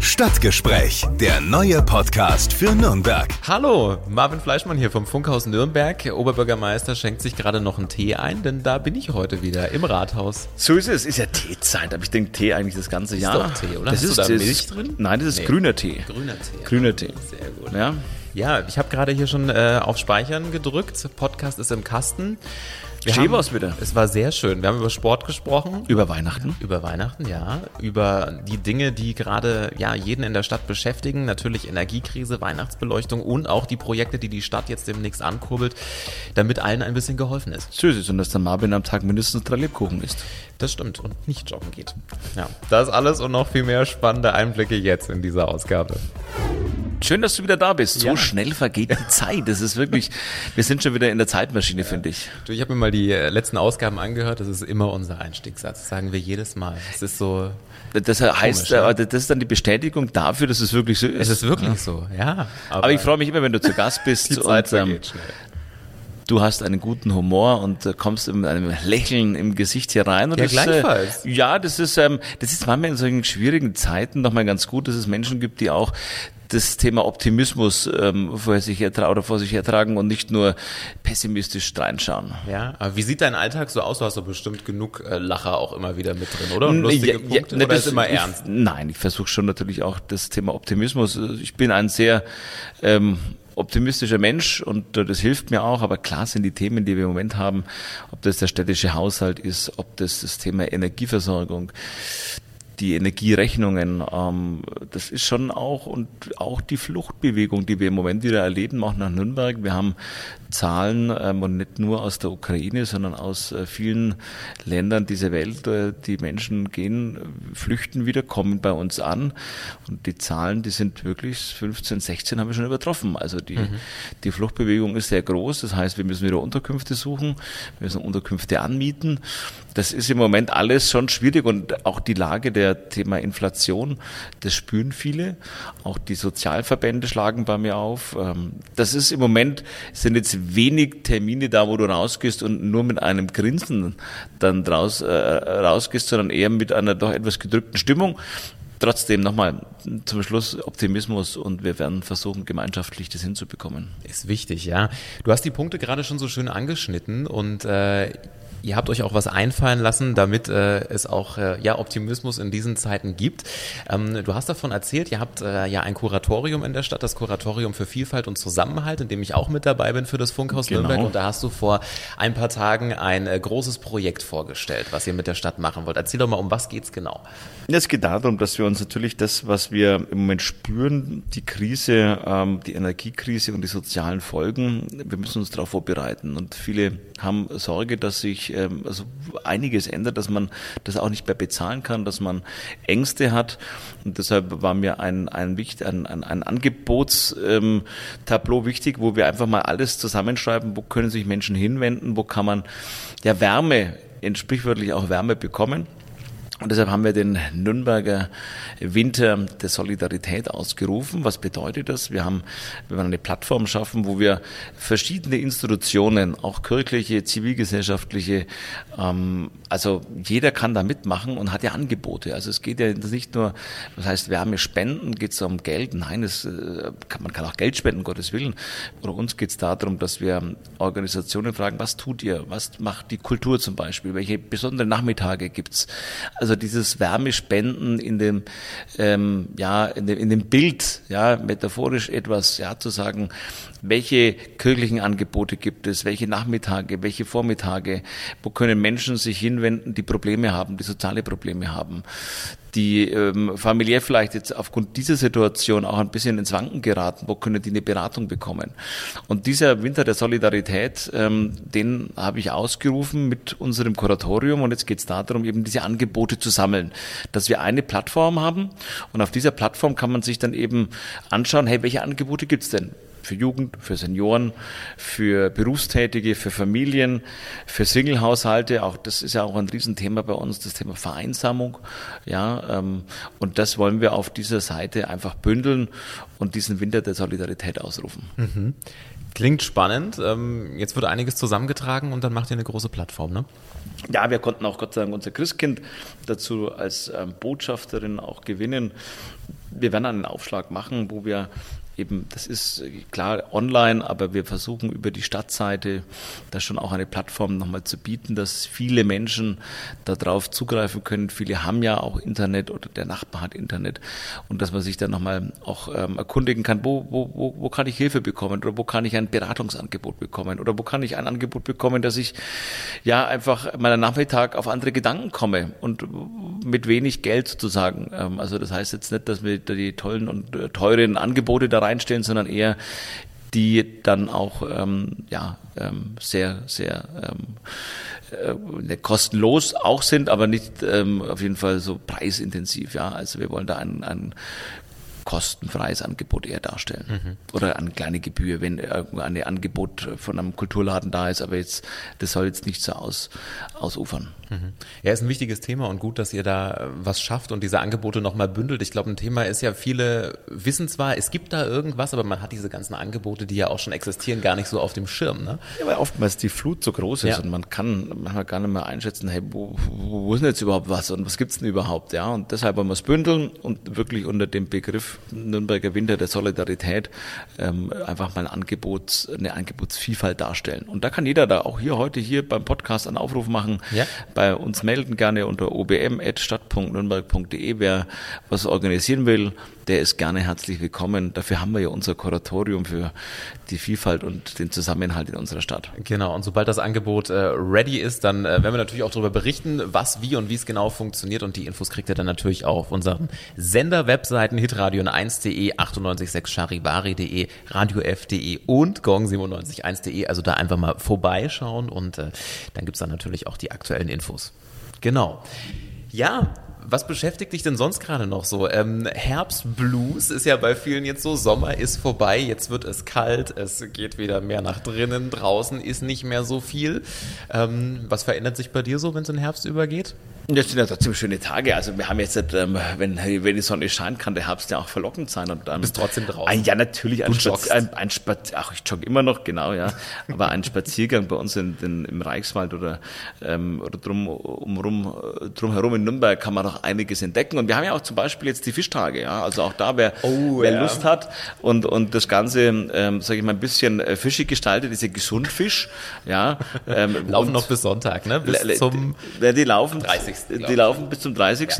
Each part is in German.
Stadtgespräch, der neue Podcast für Nürnberg. Hallo, Marvin Fleischmann hier vom Funkhaus Nürnberg. Oberbürgermeister schenkt sich gerade noch einen Tee ein, denn da bin ich heute wieder im Rathaus. So ist es, ist ja Teezeit, aber ich denke Tee eigentlich das ganze Jahr. Ist doch Tee, oder? Das Hast ist, du da das Milch drin? Nein, das ist Nee. grüner Tee. Grüner Tee. Grüner Tee. Sehr gut. Ja. Ja, ich habe gerade hier schon äh, auf Speichern gedrückt. Podcast ist im Kasten. Wir Schön haben- wieder. Es war sehr schön. Wir haben über Sport gesprochen. Über Weihnachten. Über Weihnachten, ja. Über die Dinge, die gerade ja, jeden in der Stadt beschäftigen. Natürlich Energiekrise, Weihnachtsbeleuchtung und auch die Projekte, die die Stadt jetzt demnächst ankurbelt, damit allen ein bisschen geholfen ist. So ist. Und dass der Marvin am Tag mindestens drei Lebkuchen isst. Das stimmt und nicht joggen geht. Ja, das alles und noch viel mehr spannende Einblicke jetzt in dieser Ausgabe. Schön, dass du wieder da bist. So Ja. schnell vergeht die Zeit. Das ist wirklich, wir sind schon wieder in der Zeitmaschine, finde ich. Du, ich habe mir mal die äh, letzten Ausgaben angehört. Das ist immer unser Einstiegssatz. Das sagen wir jedes Mal. Es ist so. Das heißt, Komisch, ne? äh, das ist dann die Bestätigung dafür, dass es wirklich so ist. Es ist wirklich so, ja. Aber ich freue mich immer, wenn du zu Gast bist die Zeit und ähm, schnell. du hast einen guten Humor und äh, kommst mit einem Lächeln im Gesicht hier rein. Und Ja, das, gleichfalls. Äh, ja, das ist, ähm, das ist manchmal in solchen schwierigen Zeiten nochmal ganz gut, dass es Menschen gibt, die auch das Thema Optimismus ähm, vor sich hertra oder vor sich hertragen und nicht nur pessimistisch reinschauen. Ja, aber wie sieht dein Alltag so aus? Du hast doch bestimmt genug äh, Lacher auch immer wieder mit drin, oder? Und lustige Ja, Punkte, ne, oder das- ist immer ich, ernst? Nein, ich versuche schon natürlich auch das Thema Optimismus. Ich bin ein sehr ähm, optimistischer Mensch und äh, das hilft mir auch, aber klar sind die Themen, die wir im Moment haben, ob das der städtische Haushalt ist, ob das das Thema Energieversorgung, die Energierechnungen, ähm, das ist schon auch und auch die Fluchtbewegung, die wir im Moment wieder erleben, auch nach Nürnberg. Wir haben Zahlen ähm, und nicht nur aus der Ukraine, sondern aus äh, vielen Ländern dieser Welt. Äh, die Menschen gehen, flüchten wieder, kommen bei uns an und die Zahlen, die sind wirklich 15, 16 haben wir schon übertroffen. Also die, die Fluchtbewegung ist sehr groß. Das heißt, wir müssen wieder Unterkünfte suchen, wir müssen Unterkünfte anmieten. Das ist im Moment alles schon schwierig und auch die Lage der Thema Inflation, das spüren viele. Auch die Sozialverbände schlagen bei mir auf. Ähm, Das ist im Moment, sind jetzt wenig Termine da, wo du rausgehst und nur mit einem Grinsen dann draus, äh, rausgehst, sondern eher mit einer doch etwas gedrückten Stimmung. Trotzdem nochmal zum Schluss Optimismus und wir werden versuchen, gemeinschaftlich das hinzubekommen. Ist wichtig, ja. Du hast die Punkte gerade schon so schön angeschnitten und äh, ihr habt euch auch was einfallen lassen, damit äh, es auch äh, ja Optimismus in diesen Zeiten gibt. Ähm, du hast davon erzählt, ihr habt äh, ja ein Kuratorium in der Stadt, das Kuratorium für Vielfalt und Zusammenhalt, in dem ich auch mit dabei bin für das Funkhaus Genau. Nürnberg und da hast du vor ein paar Tagen ein äh, großes Projekt vorgestellt, was ihr mit der Stadt machen wollt. Erzähl doch mal, um was geht's genau? Es geht darum, dass wir uns natürlich das, was wir im Moment spüren, die Krise, ähm, die Energiekrise und die sozialen Folgen, wir müssen uns darauf vorbereiten. Und viele haben Sorge, dass sich ähm, also einiges ändert, dass man das auch nicht mehr bezahlen kann, dass man Ängste hat. Und deshalb war mir ein, ein, ein, ein, ein Angebotstableau ähm, wichtig, wo wir einfach mal alles zusammenschreiben, wo können sich Menschen hinwenden, wo kann man ja Wärme, sprichwörtlich auch Wärme bekommen. Und deshalb haben wir den Nürnberger Winter der Solidarität ausgerufen. Was bedeutet das? Wir haben, wir wollen eine Plattform schaffen, wo wir verschiedene Institutionen, auch kirchliche, zivilgesellschaftliche, ähm, also jeder kann da mitmachen und hat ja Angebote. Also es geht ja nicht nur, was heißt Wärme spenden, geht es um Geld. Nein, es, äh, kann, man kann auch Geld spenden, Gottes Willen. Oder uns geht es darum, dass wir Organisationen fragen, was tut ihr? Was macht die Kultur zum Beispiel? Welche besonderen Nachmittage gibt's? Also dieses Wärmespenden in dem, ähm, ja, in dem, in dem Bild, ja, metaphorisch etwas, ja, zu sagen, welche kirchlichen Angebote gibt es, welche Nachmittage, welche Vormittage, wo können Menschen sich hinwenden, die Probleme haben, die soziale Probleme haben, die ähm, familiär vielleicht jetzt aufgrund dieser Situation auch ein bisschen ins Wanken geraten, wo können die eine Beratung bekommen. Und dieser Winter der Solidarität, ähm, den habe ich ausgerufen mit unserem Kuratorium. Und jetzt geht es darum, eben diese Angebote zu sammeln, dass wir eine Plattform haben. Und auf dieser Plattform kann man sich dann eben anschauen, hey, welche Angebote gibt's denn? Für Jugend, für Senioren, für Berufstätige, für Familien, für Singlehaushalte. Auch das ist ja auch ein Riesenthema bei uns, das Thema Vereinsamung. Ja, ähm, und das wollen wir auf dieser Seite einfach bündeln und diesen Winter der Solidarität ausrufen. Mhm. Klingt spannend. Ähm, jetzt wird einiges zusammengetragen und dann macht ihr eine große Plattform, ne? Ja, wir konnten auch Gott sei Dank unser Christkind dazu als ähm, Botschafterin auch gewinnen. Wir werden einen Aufschlag machen, wo wir eben, das ist klar online, aber wir versuchen über die Stadtseite da schon auch eine Plattform nochmal zu bieten, dass viele Menschen darauf zugreifen können. Viele haben ja auch Internet oder der Nachbar hat Internet und dass man sich dann nochmal auch ähm, erkundigen kann, wo, wo, wo, wo kann ich Hilfe bekommen oder wo kann ich ein Beratungsangebot bekommen oder wo kann ich ein Angebot bekommen, dass ich ja einfach meinen Nachmittag auf andere Gedanken komme und mit wenig Geld sozusagen. Ähm, also das heißt jetzt nicht, dass wir die tollen und äh, teuren Angebote da rein reinstellen, sondern eher die dann auch ähm, ja, ähm, sehr, sehr ähm, äh, kostenlos auch sind, aber nicht ähm, auf jeden Fall so preisintensiv. Ja, also wir wollen da ein, ein kostenfreies Angebot eher darstellen. Mhm. Oder eine kleine Gebühr, wenn ein Angebot von einem Kulturladen da ist, aber jetzt, das soll jetzt nicht so aus, ausufern. Mhm. Ja, ist ein wichtiges Thema und gut, dass ihr da äh, was schafft und diese Angebote nochmal bündelt. Ich glaube, ein Thema ist ja, viele wissen zwar, es gibt da irgendwas, aber man hat diese ganzen Angebote, die ja auch schon existieren, gar nicht so auf dem Schirm. Ne? Ja, weil oftmals die Flut so groß ist ja. und man kann manchmal gar nicht mehr einschätzen, hey, wo, wo ist denn jetzt überhaupt was und was gibt's denn überhaupt? Ja, und deshalb wollen wir es bündeln und wirklich unter dem Begriff Nürnberger Winter der Solidarität ähm, einfach mal ein Angebot, eine Angebotsvielfalt darstellen. Und da kann jeder da auch hier heute hier beim Podcast einen Aufruf machen. Ja bei uns melden, gerne unter obm.stadt.nürnberg.de. Wer was organisieren will, der ist gerne herzlich willkommen. Dafür haben wir ja unser Kuratorium für die Vielfalt und den Zusammenhalt in unserer Stadt. Genau, und sobald das Angebot äh, ready ist, dann äh, werden wir natürlich auch darüber berichten, was, wie und wie es genau funktioniert. Und die Infos kriegt ihr dann natürlich auch auf unseren Sender-Webseiten hitradion1.de, 986 charivari.de, radiof.de und gong971.de. Also da einfach mal vorbeischauen und äh, dann gibt's dann natürlich auch die aktuellen Infos. Genau. Ja, was beschäftigt dich denn sonst gerade noch so? Ähm, Herbstblues ist ja bei vielen jetzt so, Sommer ist vorbei, jetzt wird es kalt, es geht wieder mehr nach drinnen, draußen ist nicht mehr so viel. Ähm, was verändert sich bei dir so, wenn es in Herbst übergeht? Das sind ja trotzdem schöne Tage. Also wir haben jetzt, ähm, wenn, wenn die Sonne scheint, kann der Herbst ja auch verlockend sein. Und dann, bist trotzdem draußen. Ein, ja, natürlich. Ein, Spaz ein, ein Spaz ach, ich jogge immer noch, genau, ja. Aber ein Spaziergang bei uns in, in, im Reichswald oder, ähm, oder drum, um, drum herum in Nürnberg kann man noch einiges entdecken. Und wir haben ja auch zum Beispiel jetzt die Fischtage, ja. Also auch da, wer, oh, wer ja. Lust hat und, und das Ganze, ähm, sage ich mal, ein bisschen äh, fischig gestaltet, ist ja Gesundfisch, ja. Ähm, laufen noch bis Sonntag, ne? Bis zum die, die laufen 30 die laufen bis zum 30. Ja.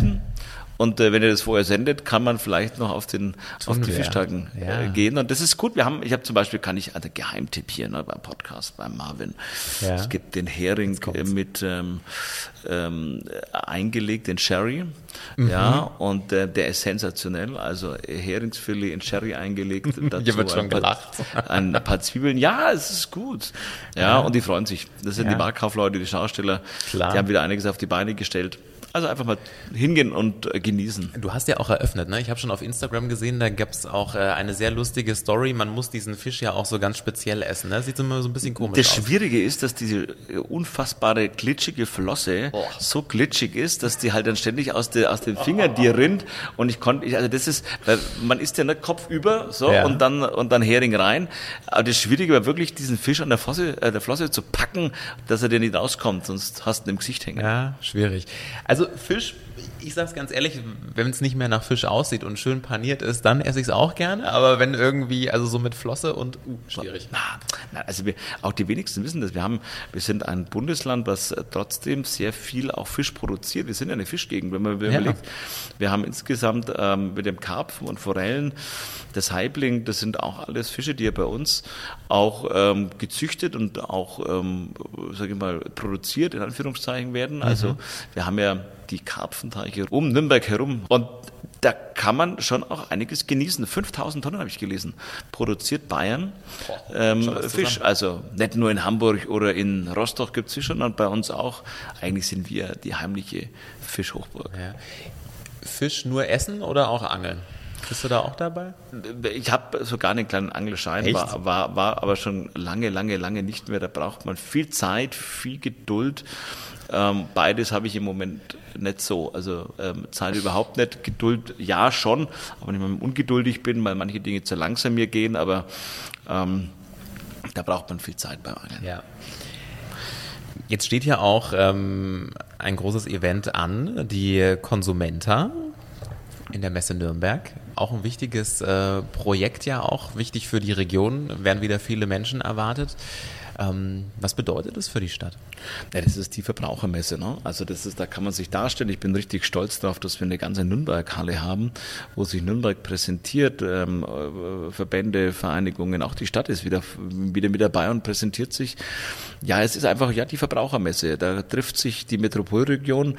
Und äh, wenn ihr das vorher sendet, kann man vielleicht noch auf den auf die Fischtagen ja. äh, gehen. Und das ist gut. Wir haben, ich habe zum Beispiel, kann ich also Geheimtipp hier ne, beim Podcast beim Marvin. Ja. Es gibt den Hering äh, mit ähm, ähm, eingelegt, den Sherry. Mhm. Ja, und äh, der ist sensationell. Also Heringsfilet in Sherry eingelegt. Dazu Hier wird schon ein paar, gelacht. ein paar Zwiebeln. Ja, es ist gut. Ja, ja. und die freuen sich. Das sind die Marktkaufleute, die Schausteller. Klar. Die haben wieder einiges auf die Beine gestellt. Also einfach mal hingehen und äh, genießen. Du hast ja auch eröffnet, ne? Ich habe schon auf Instagram gesehen, da gab es auch äh, eine sehr lustige Story. Man muss diesen Fisch ja auch so ganz speziell essen, ne? Sieht immer so ein bisschen komisch das aus. Das Schwierige ist, dass diese äh, unfassbare glitschige Flosse oh. so glitschig ist, dass die halt dann ständig aus, der, aus dem Finger oh. dir rinnt. Und ich konnte, ich, also das ist, weil man isst ja nicht Kopf über, so, ja. und dann, und dann Hering rein. Aber das Schwierige war wirklich, diesen Fisch an der Flosse, äh, der Flosse zu packen, dass er dir nicht rauskommt, sonst hast du ihn im Gesicht hängen. Ja, schwierig. Also also Fisch, ich sag's ganz ehrlich, wenn es nicht mehr nach Fisch aussieht und schön paniert ist, dann esse ich es auch gerne. Aber wenn irgendwie, also so mit Flosse und uh, schwierig. Na, na, also wir, auch die wenigsten wissen das. Wir haben, wir sind ein Bundesland, was trotzdem sehr viel auch Fisch produziert. Wir sind ja eine Fischgegend, wenn man ja. überlegt. Wir haben insgesamt ähm, mit dem Karpfen und Forellen, das Haibling, das sind auch alles Fische, die ja bei uns auch ähm, gezüchtet und auch, ähm, sage ich mal, produziert in Anführungszeichen werden. Also mhm. wir haben ja die Karpfenteiche um Nürnberg herum. Und da kann man schon auch einiges genießen. 5000 Tonnen habe ich gelesen. Produziert Bayern ähm, Fisch. Also nicht nur in Hamburg oder in Rostock gibt es Fisch, sondern bei uns auch. Eigentlich sind wir die heimliche Fischhochburg. Ja. Fisch nur essen oder auch angeln? Bist du da auch dabei? Ich habe sogar einen kleinen Angelschein, war, war, war aber schon lange, lange, lange nicht mehr. Da braucht man viel Zeit, viel Geduld. Ähm, beides habe ich im Moment nicht so. Also ähm, Zeit überhaupt nicht, Geduld ja schon, aber wenn ich ungeduldig bin, weil manche Dinge zu langsam mir gehen, aber ähm, da braucht man viel Zeit beim Angeln. Ja. Jetzt steht ja auch ähm, ein großes Event an, die Konsumenta in der Messe Nürnberg. Auch ein wichtiges äh, Projekt ja auch, wichtig für die Region, werden wieder viele Menschen erwartet. Ähm, was bedeutet das für die Stadt? Ja, das ist die Verbrauchermesse. Ne? Also das ist, da kann man sich darstellen. Ich bin richtig stolz darauf, dass wir eine ganze Nürnberg-Halle haben, wo sich Nürnberg präsentiert. Ähm, äh, Verbände, Vereinigungen, auch die Stadt ist wieder, wieder mit dabei und präsentiert sich. Ja, es ist einfach ja die Verbrauchermesse. Da trifft sich die Metropolregion.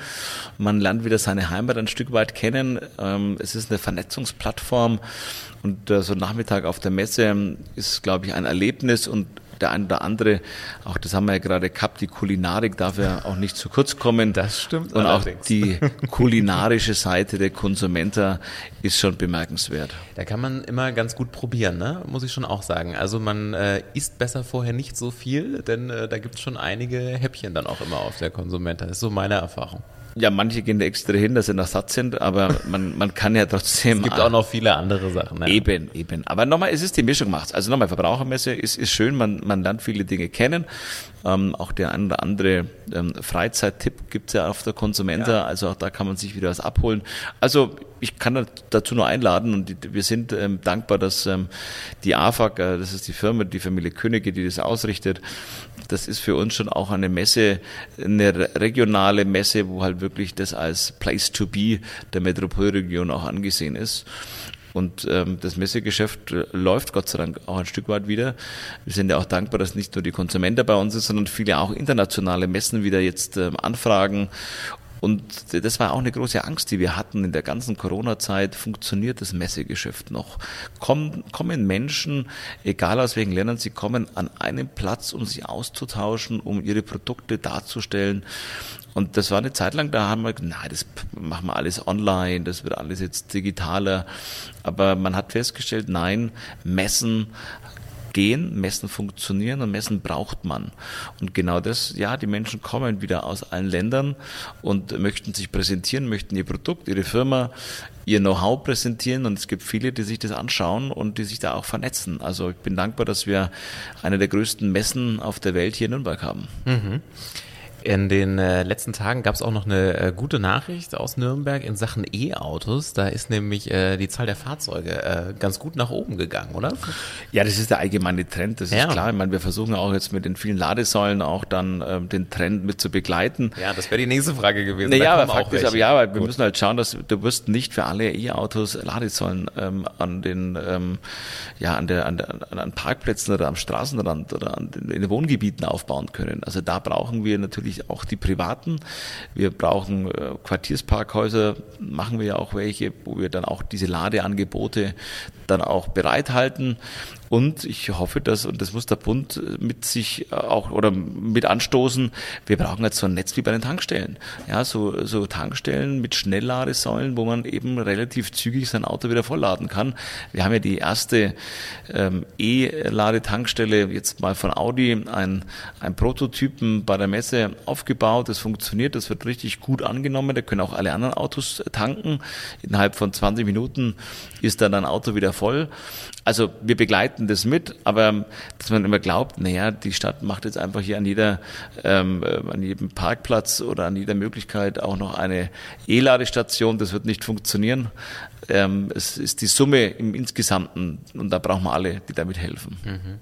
Man lernt wieder seine Heimat ein Stück weit kennen. Ähm, es ist eine Vernetzungsplattform. Und äh, so ein Nachmittag auf der Messe ist, glaube ich, ein Erlebnis und der ein oder andere, auch das haben wir ja gerade gehabt, die Kulinarik darf ja auch nicht zu kurz kommen. Das stimmt. Und allerdings. auch die kulinarische Seite der Konsumenter ist schon bemerkenswert. Da kann man immer ganz gut probieren, ne? muss ich schon auch sagen. Also man äh, isst besser vorher nicht so viel, denn äh, da gibt es schon einige Häppchen dann auch immer auf der Konsumenta. Das ist so meine Erfahrung. Ja, manche gehen da extra hin, dass sie noch satt sind, aber man, man kann ja trotzdem. Es gibt auch noch viele andere Sachen. Ne? Eben, eben. Aber nochmal, es ist die Mischung macht's. Also nochmal, Verbrauchermesse ist, ist schön, man, man lernt viele Dinge kennen. Ähm, auch der ein oder andere ähm, Freizeittipp gibt's ja auf der Konsumenta, ja. also auch da kann man sich wieder was abholen. Also ich kann dazu nur einladen und die, wir sind ähm, dankbar, dass ähm, die AFAG, äh, das ist die Firma, die Familie Könige, die das ausrichtet, das ist für uns schon auch eine Messe, eine regionale Messe, wo halt wirklich das als Place to be der Metropolregion auch angesehen ist. Und ähm, das Messegeschäft äh, läuft Gott sei Dank auch ein Stück weit wieder. Wir sind ja auch dankbar, dass nicht nur die Konsumenten bei uns ist, sondern viele auch internationale Messen wieder jetzt ähm, anfragen und das war auch eine große Angst, die wir hatten in der ganzen Corona-Zeit. Funktioniert das Messegeschäft noch? Kommen, kommen Menschen, egal aus welchen Ländern sie kommen, an einen Platz, um sich auszutauschen, um ihre Produkte darzustellen? Und das war eine Zeit lang, da haben wir gesagt, nein, das machen wir alles online, das wird alles jetzt digitaler. Aber man hat festgestellt, nein, Messen gehen, Messen funktionieren und Messen braucht man. Und genau das, ja, die Menschen kommen wieder aus allen Ländern und möchten sich präsentieren, möchten ihr Produkt, ihre Firma, ihr Know-how präsentieren und es gibt viele, die sich das anschauen und die sich da auch vernetzen. Also ich bin dankbar, dass wir eine der größten Messen auf der Welt hier in Nürnberg haben. Mhm. In den äh, letzten Tagen gab es auch noch eine äh, gute Nachricht aus Nürnberg in Sachen E-Autos. Da ist nämlich äh, die Zahl der Fahrzeuge äh, ganz gut nach oben gegangen, oder? Ja, das ist der allgemeine Trend, das ja. ist klar. Ich meine, wir versuchen auch jetzt mit den vielen Ladesäulen auch dann ähm, den Trend mit zu begleiten. Ja, das wäre die nächste Frage gewesen. Naja, aber faktisch, aber ja, weil wir müssen halt schauen, dass du wirst nicht für alle E-Autos Ladesäulen ähm, an den ähm, ja an der, an der an Parkplätzen oder am Straßenrand oder an den, in den Wohngebieten aufbauen können. Also da brauchen wir natürlich natürlich auch die privaten. Wir brauchen äh, Quartiersparkhäuser, machen wir ja auch welche, wo wir dann auch diese Ladeangebote dann auch bereithalten. Und ich hoffe, dass, und das muss der Bund mit sich auch oder mit anstoßen, wir brauchen jetzt so ein Netz wie bei den Tankstellen. Ja, so, so Tankstellen mit Schnellladesäulen, wo man eben relativ zügig sein Auto wieder vollladen kann. Wir haben ja die erste ähm, E-Ladetankstelle jetzt mal von Audi, ein, ein Prototypen bei der Messe aufgebaut. Das funktioniert, das wird richtig gut angenommen. Da können auch alle anderen Autos tanken. Innerhalb von 20 Minuten ist dann ein Auto wieder voll. Also wir begleiten das mit, aber dass man immer glaubt, naja, die Stadt macht jetzt einfach hier an jeder, ähm, äh, an jedem Parkplatz oder an jeder Möglichkeit auch noch eine E-Ladestation, das wird nicht funktionieren. Ähm, es ist die Summe im Insgesamten und da brauchen wir alle, die damit helfen. Mhm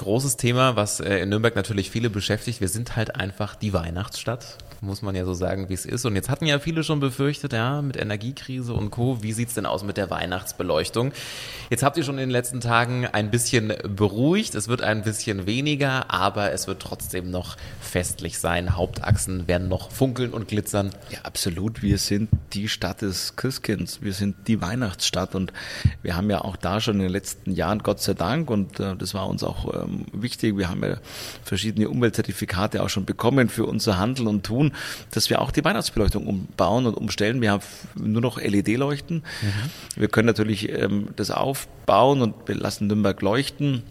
großes Thema, was äh, in Nürnberg natürlich viele beschäftigt. Wir sind halt einfach die Weihnachtsstadt muss man ja so sagen, wie es ist. Und jetzt hatten ja viele schon befürchtet, ja, mit Energiekrise und Co., wie sieht's denn aus mit der Weihnachtsbeleuchtung? Jetzt habt ihr schon in den letzten Tagen ein bisschen beruhigt, es wird ein bisschen weniger, aber es wird trotzdem noch festlich sein. Hauptachsen werden noch funkeln und glitzern. Ja, absolut. Wir sind die Stadt des Christkinds. Wir sind die Weihnachtsstadt und wir haben ja auch da schon in den letzten Jahren, Gott sei Dank, und äh, das war uns auch ähm, wichtig, wir haben ja verschiedene Umweltzertifikate auch schon bekommen für unser Handeln und Tun tun, dass wir auch die Weihnachtsbeleuchtung umbauen und umstellen. Wir haben nur noch LED-Leuchten. Mhm. Wir können natürlich ähm, das aufbauen und wir lassen Nürnberg leuchten.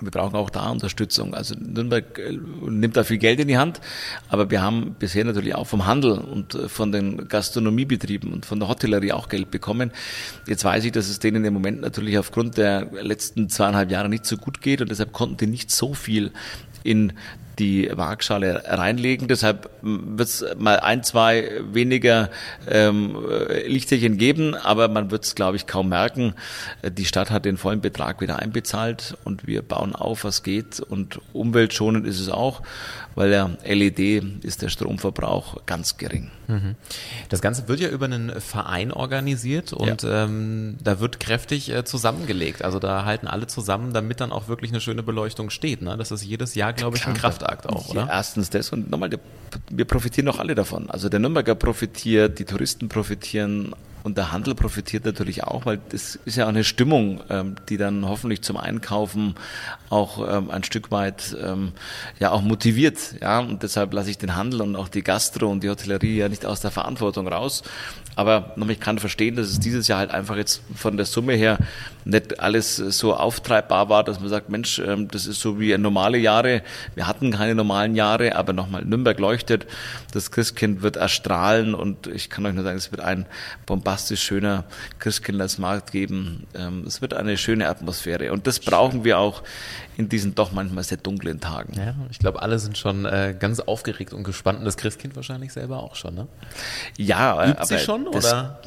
Wir brauchen auch da Unterstützung. Also Nürnberg äh, nimmt da viel Geld in die Hand, aber wir haben bisher natürlich auch vom Handel und äh, von den Gastronomiebetrieben und von der Hotellerie auch Geld bekommen. Jetzt weiß ich, dass es denen im Moment natürlich aufgrund der letzten zweieinhalb Jahre nicht so gut geht und deshalb konnten die nicht so viel in die Waagschale reinlegen. Deshalb wird es mal ein, zwei weniger ähm, Lichterchen geben, aber man wird es, glaube ich, kaum merken. Die Stadt hat den vollen Betrag wieder einbezahlt und wir bauen auf, was geht. Und umweltschonend ist es auch, weil der LED ist der Stromverbrauch ganz gering. Mhm. Das Ganze wird ja über einen Verein organisiert und ja. ähm, da wird kräftig äh, zusammengelegt. Also da halten alle zusammen, damit dann auch wirklich eine schöne Beleuchtung steht. Ne? Das ist jedes Jahr, glaube ich, ein Kraftakt auch, oder? Ja, erstens das und nochmal, wir profitieren doch alle davon. Also der Nürnberger profitiert, die Touristen profitieren, und der Handel profitiert natürlich auch, weil das ist ja auch eine Stimmung, ähm, die dann hoffentlich zum Einkaufen auch ähm, ein Stück weit ähm, ja auch motiviert. Ja, und deshalb lasse ich den Handel und auch die Gastro und die Hotellerie ja nicht aus der Verantwortung raus. Aber ich kann verstehen, dass es dieses Jahr halt einfach jetzt von der Summe her nicht alles so auftreibbar war, dass man sagt, Mensch, das ist so wie normale Jahre. Wir hatten keine normalen Jahre, aber nochmal Nürnberg leuchtet. Das Christkind wird erstrahlen und ich kann euch nur sagen, es wird ein bombastisch schöner Christkindlersmarkt geben. Es wird eine schöne Atmosphäre und das brauchen wir auch in diesen doch manchmal sehr dunklen Tagen. Ja, ich glaube, alle sind schon äh, ganz aufgeregt und gespannt und das Christkind wahrscheinlich selber auch schon, ne? Ja, Übt aber sie schon das, oder?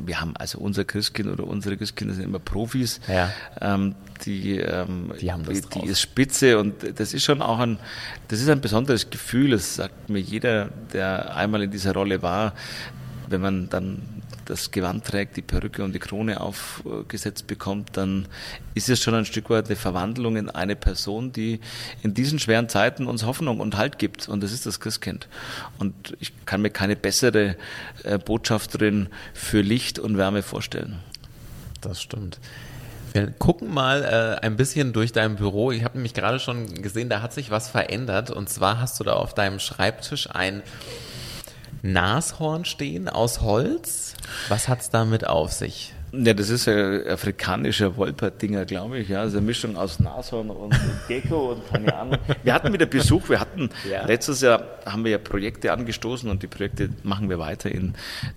Wir haben also unser Christkind oder unsere Christkinder sind immer Profis. Ja. Ähm, die, ähm, die, haben das die, die ist spitze und das ist schon auch ein, das ist ein besonderes Gefühl. Das sagt mir jeder, der einmal in dieser Rolle war, wenn man dann das Gewand trägt, die Perücke und die Krone aufgesetzt bekommt, dann ist es schon ein Stück weit eine Verwandlung in eine Person, die in diesen schweren Zeiten uns Hoffnung und Halt gibt. Und das ist das Christkind. Und ich kann mir keine bessere äh, Botschafterin für Licht und Wärme vorstellen. Das stimmt. Wir gucken mal äh, ein bisschen durch dein Büro. Ich habe nämlich gerade schon gesehen, da hat sich was verändert. Und zwar hast du da auf deinem Schreibtisch ein Nashorn stehen aus Holz. Was hat es damit auf sich? Ja, das ist ein afrikanischer Wolperdinger, glaube ich. Ja, also eine Mischung aus Nashorn und Gecko und keine Ahnung. Wir hatten wieder Besuch. Wir hatten ja. letztes Jahr haben wir ja Projekte angestoßen und die Projekte machen wir weiter in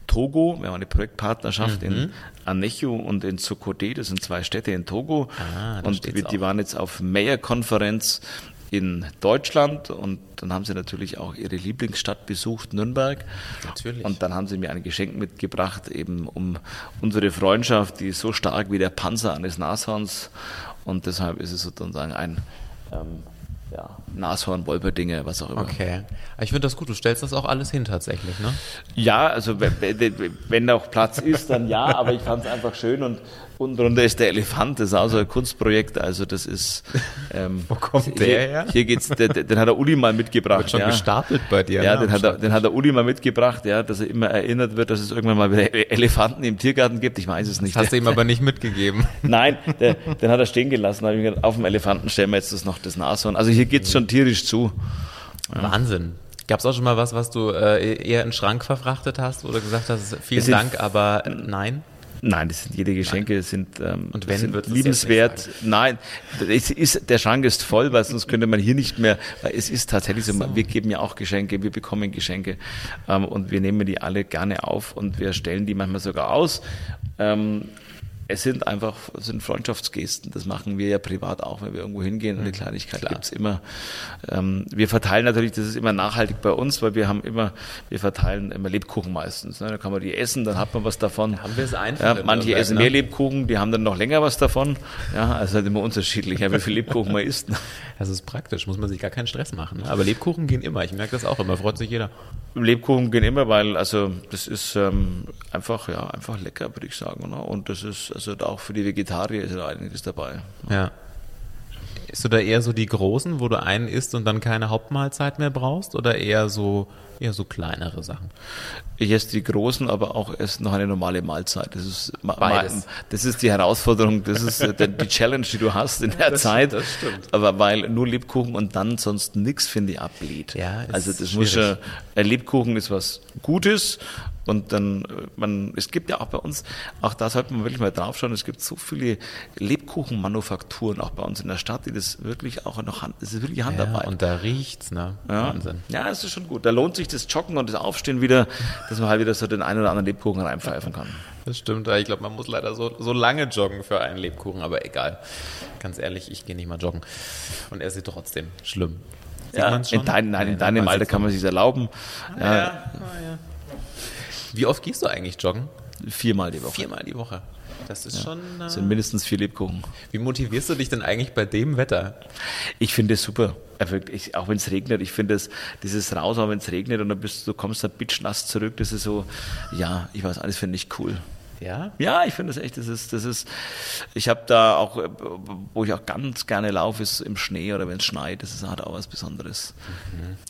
Togo. Wir haben eine Projektpartnerschaft mhm. in Anechu und in Sokode. Das sind zwei Städte in Togo. Ah, und wir, die waren jetzt auf Mayor-Konferenz in Deutschland und dann haben sie natürlich auch ihre Lieblingsstadt besucht, Nürnberg. Natürlich. Und dann haben sie mir ein Geschenk mitgebracht, eben um unsere Freundschaft, die ist so stark wie der Panzer eines Nashorns und deshalb ist es sozusagen ein ähm, ja, Nashorn, Wolperdinger, was auch immer. Okay. Ich finde das gut, du stellst das auch alles hin tatsächlich, ne? Ja, also wenn, wenn auch Platz ist, dann ja, aber ich fand es einfach schön und Unten drunter ist der Elefant, das ist auch so ein Kunstprojekt. Also das ist. Ähm, Wo kommt der hier, her? Hier geht's, der, den hat der Uli mal mitgebracht. Wird schon ja. gestapelt bei dir. Ja, ne, den, hat er, den hat der Uli mal mitgebracht, ja, dass er immer erinnert wird, dass es irgendwann mal wieder Elefanten im Tiergarten gibt. Ich weiß es nicht. Das hast du ihm aber nicht mitgegeben. Nein, der, den hat er stehen gelassen. Da habe ich gedacht, auf dem Elefanten stellen wir jetzt das noch das Nashorn. Also hier geht's schon tierisch zu. Ja. Wahnsinn. Gab es auch schon mal was, was du äh, eher in den Schrank verfrachtet hast oder gesagt hast, vielen Dank, aber nein? Nein, das sind jede Geschenke Nein. sind, ähm, Und wenn, sind liebenswert. Nein, es ist, der Schrank ist voll, weil sonst könnte man hier nicht mehr, weil es ist tatsächlich so, so. wir geben ja auch Geschenke, wir bekommen Geschenke ähm, und wir nehmen die alle gerne auf und wir stellen die manchmal sogar aus. Ähm, es sind einfach es sind Freundschaftsgesten. Das machen wir ja privat auch, wenn wir irgendwo hingehen. Und die mhm. Kleinigkeit Klar. gibt's immer. Ähm, wir verteilen natürlich, das ist immer nachhaltig bei uns, weil wir haben immer, wir verteilen immer Lebkuchen meistens. Ne? Da kann man die essen, dann hat man was davon. Da haben wir es einfach. Ja, manche essen ne? mehr Lebkuchen, die haben dann noch länger was davon. Ja, also halt immer unterschiedlich, ja, wie viel Lebkuchen man isst. Das ist praktisch, muss man sich gar keinen Stress machen. Ne? Aber Lebkuchen gehen immer. Ich merke das auch immer, freut sich jeder. Lebkuchen gehen immer, weil also das ist ähm, einfach ja einfach lecker, würde ich sagen. Ne? Und das ist also auch für die Vegetarier ist da einiges dabei. Ja. Isst du da eher so die großen, wo du einen isst und dann keine Hauptmahlzeit mehr brauchst oder eher so eher so kleinere Sachen? Ich esse die großen, aber auch esse noch eine normale Mahlzeit. Das ist, Beides. das ist die Herausforderung, das ist äh, die Challenge, die du hast in der Das- Zeit. das stimmt. Aber weil nur Lebkuchen und dann sonst nichts, finde ich, ablehnt. Ja, also das muss ja, ein Lebkuchen ist was Gutes und dann, äh, man, es gibt ja auch bei uns, auch da sollte man wirklich mal draufschauen, es gibt so viele Lebkuchenmanufakturen auch bei uns in der Stadt, die das wirklich auch noch Hand, das ist wirklich Ja, Handarbeit. und da riecht's, ne? Ja. Wahnsinn. Ja, es ist schon gut. Da lohnt sich das Joggen und das Aufstehen wieder, dass man halt wieder so den einen oder anderen Lebkuchen reinpfeifen kann. Das stimmt, ja, ich glaube, man muss leider so, so lange joggen für einen Lebkuchen, aber egal. Ganz ehrlich, ich gehe nicht mal joggen und esse sie trotzdem. Schlimm. Sieht Ja, in, dein, nein, in Nee, deinem Alter kann man noch. sich erlauben. Ja, Ja. Ah, ja. Wie oft gehst du eigentlich joggen? Viermal die Woche. Viermal die Woche. Das ist schon. Äh, Das sind mindestens vier Lebkuchen. wie motivierst du dich denn eigentlich bei dem Wetter? Ich finde es super. Ja, wirklich, auch wenn es regnet, ich finde es, dieses raus, wenn es regnet und dann bist du, kommst da bitchnass zurück, das ist so, ja, ich weiß, alles finde ich cool. Ja? Ja, ich finde das echt, das ist, das ist, ich habe da auch, äh, wo ich auch ganz gerne laufe, ist im Schnee oder wenn es schneit, das ist halt auch was Besonderes.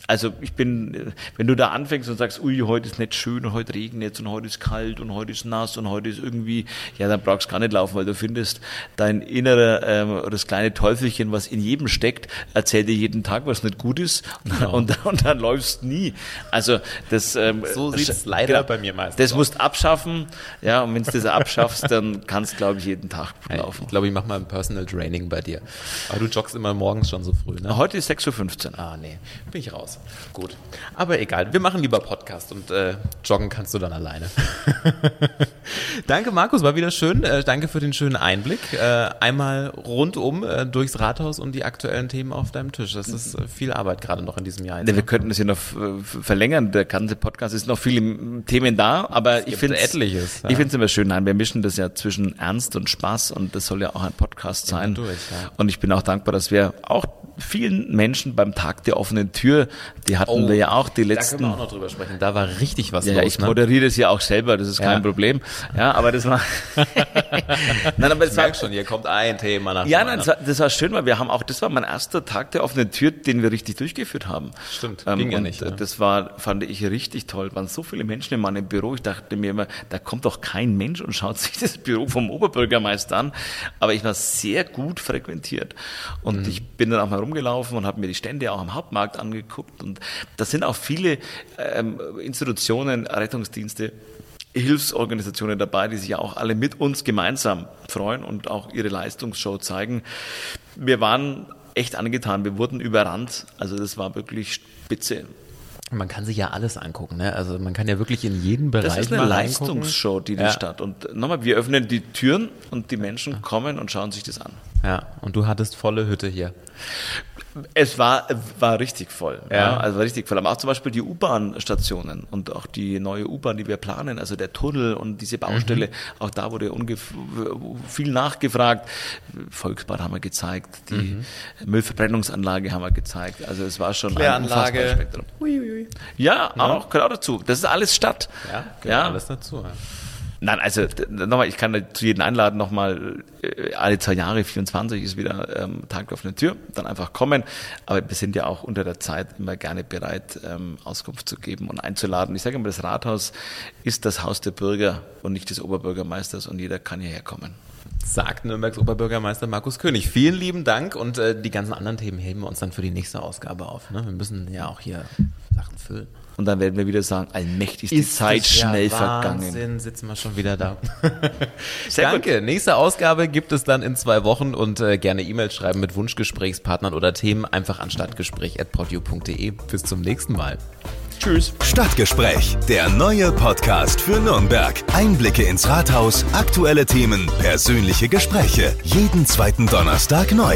Also ich bin, äh, wenn du da anfängst und sagst, ui, heute ist nicht schön und heute regnet es und heute ist kalt und heute ist nass und heute ist irgendwie, ja, dann brauchst du gar nicht laufen, weil du findest, dein innerer, ähm, das kleine Teufelchen, was in jedem steckt, erzählt dir jeden Tag, was nicht gut ist und, und, und dann läufst nie. Also das, ähm, So sieht's sch- leider bei mir meistens Das aus. musst abschaffen, ja, und wenn du das abschaffst, dann kannst du, glaube ich, jeden Tag gut laufen. Ich glaube, ich mache mal ein Personal Training bei dir. Aber du joggst immer morgens schon so früh, ne? Heute ist 6.15 Uhr. Ah, nee, bin ich raus. Gut. Aber egal, wir machen lieber Podcast und äh, joggen kannst du dann alleine. danke, Markus, war wieder schön. Äh, danke für den schönen Einblick. Äh, einmal rundum äh, durchs Rathaus und die aktuellen Themen auf deinem Tisch. Das ist äh, viel Arbeit gerade noch in diesem Jahr. Ja, wir könnten es ja noch äh, verlängern. Der ganze Podcast ist noch viele Themen da, aber ich finde etliches, ja. Ich finde es immer schön. Nein, wir mischen das ja zwischen Ernst und Spaß und das soll ja auch ein Podcast sein. durch, ja. Und ich bin auch dankbar, dass wir auch vielen Menschen beim Tag der offenen Tür, die hatten wir ja auch die Oh, Da letzten. können wir auch noch drüber sprechen. Da war richtig was Ja, los. ja, ich ne? moderiere das ja auch selber, das ist kein Ja. Problem. Ja, aber das war. Nein, aber Ich das war merke schon, hier kommt ein Thema nach Ja, nein, das war, das war schön, weil wir haben auch, das war mein erster Tag der offenen Tür, den wir richtig durchgeführt haben. Stimmt, ähm, ging ja nicht, ne? Das war, fand ich richtig toll. Waren so viele Menschen in meinem Büro. Ich dachte mir immer, da kommt doch kein Mensch und schaut sich das Büro vom Oberbürgermeister an. Aber ich war sehr gut frequentiert. Und Mhm. ich bin dann auch mal rumgelaufen und habe mir die Stände auch am Hauptmarkt angeguckt. Und da sind auch viele ähm, Institutionen, Rettungsdienste, Hilfsorganisationen dabei, die sich ja auch alle mit uns gemeinsam freuen und auch ihre Leistungsshow zeigen. Wir waren echt angetan, wir wurden überrannt. Also das war wirklich spitze. Man kann sich ja alles angucken, ne? Also man kann ja wirklich in jeden Bereich Das ist eine. Leistungsshow, die die Ja. Stadt. Und nochmal, wir öffnen die Türen und die Menschen kommen und schauen sich das an. Ja, und du hattest volle Hütte hier. Es war, war richtig voll. Ja. Ja. also war richtig voll. Aber auch zum Beispiel die U-Bahn-Stationen und auch die neue U-Bahn, die wir planen, also der Tunnel und diese Baustelle, Mhm. auch da wurde viel nachgefragt. Volksbad haben wir gezeigt, die Müllverbrennungsanlage haben wir gezeigt. Also es war schon ein unfassbares Kläranlage. Spektrum. Ja, auch, gehört auch dazu. Das ist alles Stadt. Ja, gehört ja. alles dazu. Ja. Nein, also nochmal, ich kann zu jedem einladen, nochmal äh, alle zwei Jahre, 24 ist wieder ähm, Tag der offenen Tür, dann einfach kommen. Aber wir sind ja auch unter der Zeit immer gerne bereit, ähm, Auskunft zu geben und einzuladen. Ich sage immer, das Rathaus ist das Haus der Bürger und nicht des Oberbürgermeisters und jeder kann hierher kommen. Sagt Nürnbergs Oberbürgermeister Markus König. Vielen lieben Dank und äh, die ganzen anderen Themen heben wir uns dann für die nächste Ausgabe auf. Ne? Wir müssen ja auch hier Sachen füllen. Und dann werden wir wieder sagen, allmächtig ist die Zeit das ja schnell Wahnsinn, vergangen. sitzen wir schon wieder da. Sehr gut. Danke. Nächste Ausgabe gibt es dann in zwei Wochen und äh, gerne E-Mail schreiben mit Wunschgesprächspartnern oder Themen einfach an stadtgespräch.podu.de. Bis zum nächsten Mal. Tschüss. Stadtgespräch, der neue Podcast für Nürnberg. Einblicke ins Rathaus, aktuelle Themen, persönliche Gespräche. Jeden zweiten Donnerstag neu.